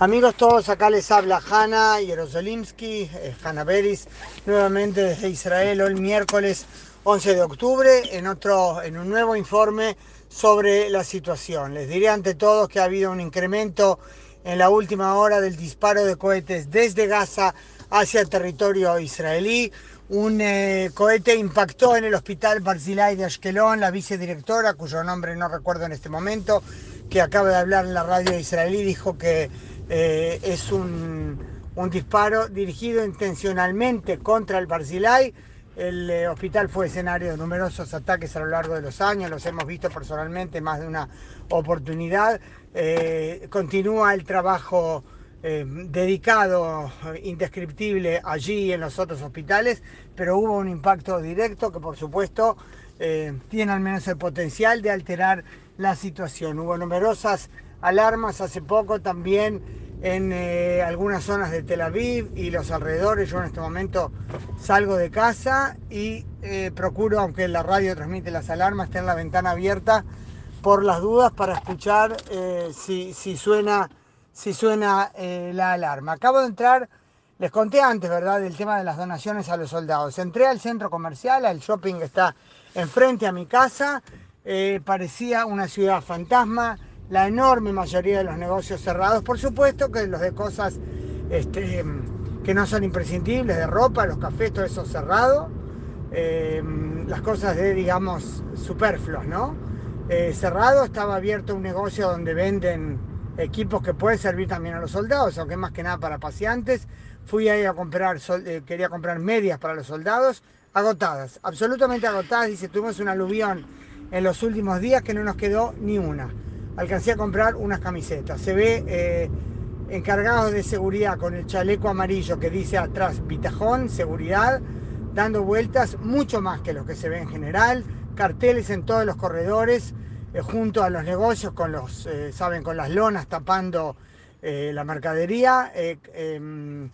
Amigos todos, acá les habla Hanna Yerosolimsky, eh, Hanna Beris, nuevamente desde Israel, hoy miércoles 11 de octubre, en, otro, en un nuevo informe sobre la situación. Les diré ante todo que ha habido un incremento en la última hora del disparo de cohetes desde Gaza hacia el territorio israelí. Un eh, cohete impactó en el hospital Barzilai de Ashkelon, la vicedirectora, cuyo nombre no recuerdo en este momento, que acaba de hablar en la radio israelí, dijo que eh, es un, disparo dirigido intencionalmente contra el Barzilai. El eh, hospital fue escenario de numerosos ataques a lo largo de los años, los hemos visto personalmente más de una oportunidad. Eh, continúa el trabajo dedicado, indescriptible allí en los otros hospitales, pero hubo un impacto directo que por supuesto tiene al menos el potencial de alterar la situación. Hubo numerosas alarmas hace poco también en eh, algunas zonas de Tel Aviv y los alrededores. Yo en este momento salgo de casa y eh, procuro, aunque la radio transmite las alarmas, tener la ventana abierta por las dudas para escuchar eh, si, si, suena, si suena la alarma. Acabo de entrar, les conté antes, ¿verdad?, del tema de las donaciones a los soldados. Entré al centro comercial, el shopping está enfrente a mi casa, parecía una ciudad fantasma la enorme mayoría de los negocios cerrados, por supuesto que los de cosas este, que no son imprescindibles, de ropa, los cafés, todo eso cerrado, eh, las cosas de, digamos, superfluas, ¿no? Eh, cerrado estaba abierto un negocio donde venden equipos que pueden servir también a los soldados, aunque más que nada para paseantes. Fui ahí a comprar, eh, quería comprar medias para los soldados, agotadas, absolutamente agotadas. Dice, tuvimos un aluvión en los últimos días que no nos quedó ni una alcancé a comprar unas camisetas. Se ve eh, encargados de seguridad con el chaleco amarillo que dice atrás Bitajón, seguridad, dando vueltas mucho más que lo que se ve en general, carteles en todos los corredores, eh, junto a los negocios con los, eh, saben, con las lonas tapando la mercadería, em,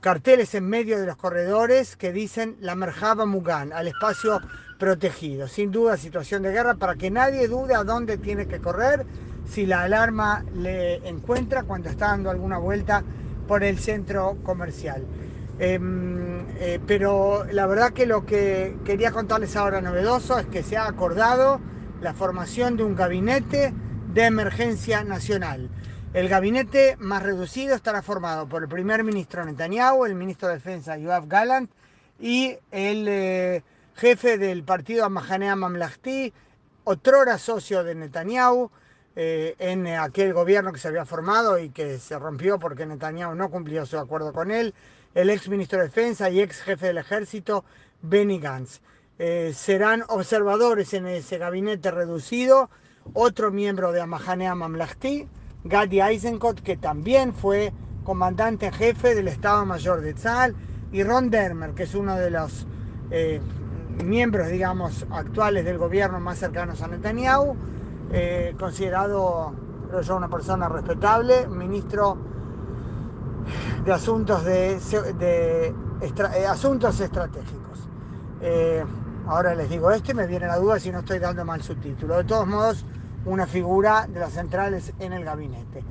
carteles en medio de los corredores que dicen la Merjaba Mugan, al espacio protegido. Sin duda, situación de guerra para que nadie dude a dónde tiene que correr si la alarma le encuentra cuando está dando alguna vuelta por el centro comercial. Em, eh, pero la verdad que lo que quería contarles ahora novedoso es que se ha acordado la formación de un gabinete de emergencia nacional. El gabinete más reducido estará formado por el primer ministro Netanyahu, el ministro de Defensa Yoav Gallant y el eh, jefe del partido Amahanea Mamlahti, otrora socio de Netanyahu, eh, en aquel gobierno que se había formado y que se rompió porque Netanyahu no cumplió su acuerdo con él, el ex ministro de Defensa y ex jefe del ejército, Benny Gantz. Eh, serán observadores en ese gabinete reducido otro miembro de Amahanea Mamlahti, Gadi Eisenkot, que también fue comandante jefe del Estado Mayor de Tzal, y Ron Dermer, que es uno de los eh, miembros, digamos, actuales del gobierno más cercanos a Netanyahu, eh, considerado, creo yo, una persona respetable, ministro de Asuntos, de, eh, asuntos Estratégicos. Eh, ahora les digo esto y me viene la duda si no estoy dando mal subtítulo. De todos modos, una figura de las centrales en el gabinete.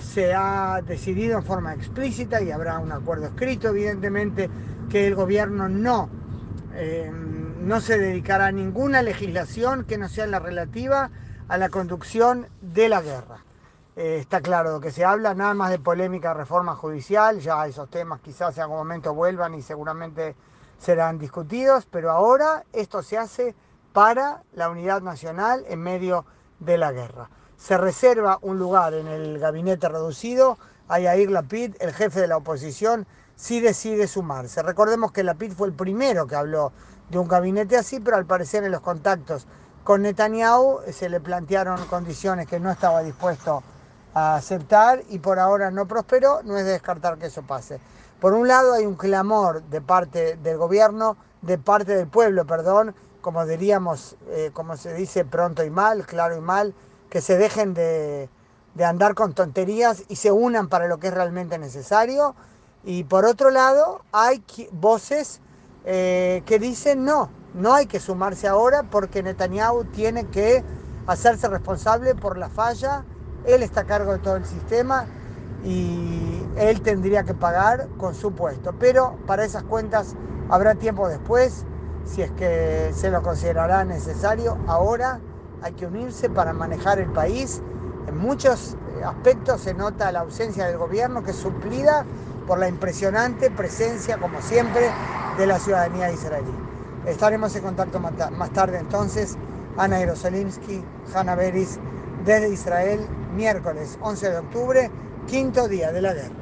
se ha decidido en forma explícita y habrá un acuerdo escrito, evidentemente, que el gobierno no eh, no se dedicará a ninguna legislación que no sea la relativa a la conducción de la guerra. Eh, está claro lo que se habla, nada más de polémica reforma judicial, ya esos temas quizás en algún momento vuelvan y seguramente serán discutidos, pero ahora esto se hace para la unidad nacional en medio de la guerra. Se reserva un lugar en el gabinete reducido a Yair Lapid, el jefe de la oposición, si decide sumarse. Recordemos que Lapid fue el primero que habló de un gabinete así, pero al parecer en los contactos con Netanyahu se le plantearon condiciones que no estaba dispuesto a aceptar y por ahora no prosperó, no es de descartar que eso pase. Por un lado hay un clamor de parte del gobierno, de parte del pueblo, perdón, como diríamos, eh, como se dice pronto y mal, claro y mal, que se dejen de, de andar con tonterías y se unan para lo que es realmente necesario y por otro lado, hay voces eh, que dicen no, no hay que sumarse ahora porque Netanyahu tiene que hacerse responsable por la falla, él está a cargo de todo el sistema y él tendría que pagar con su puesto. Pero para esas cuentas habrá tiempo después, si es que se lo considerará necesario. Ahora hay que unirse para manejar el país. En muchos aspectos se nota la ausencia del gobierno que es suplida por la impresionante presencia, como siempre, de la ciudadanía israelí. Estaremos en contacto más tarde entonces. Ana Jerosolimsky, Hanna Beris, desde Israel, miércoles 11 de octubre, quinto día de la guerra.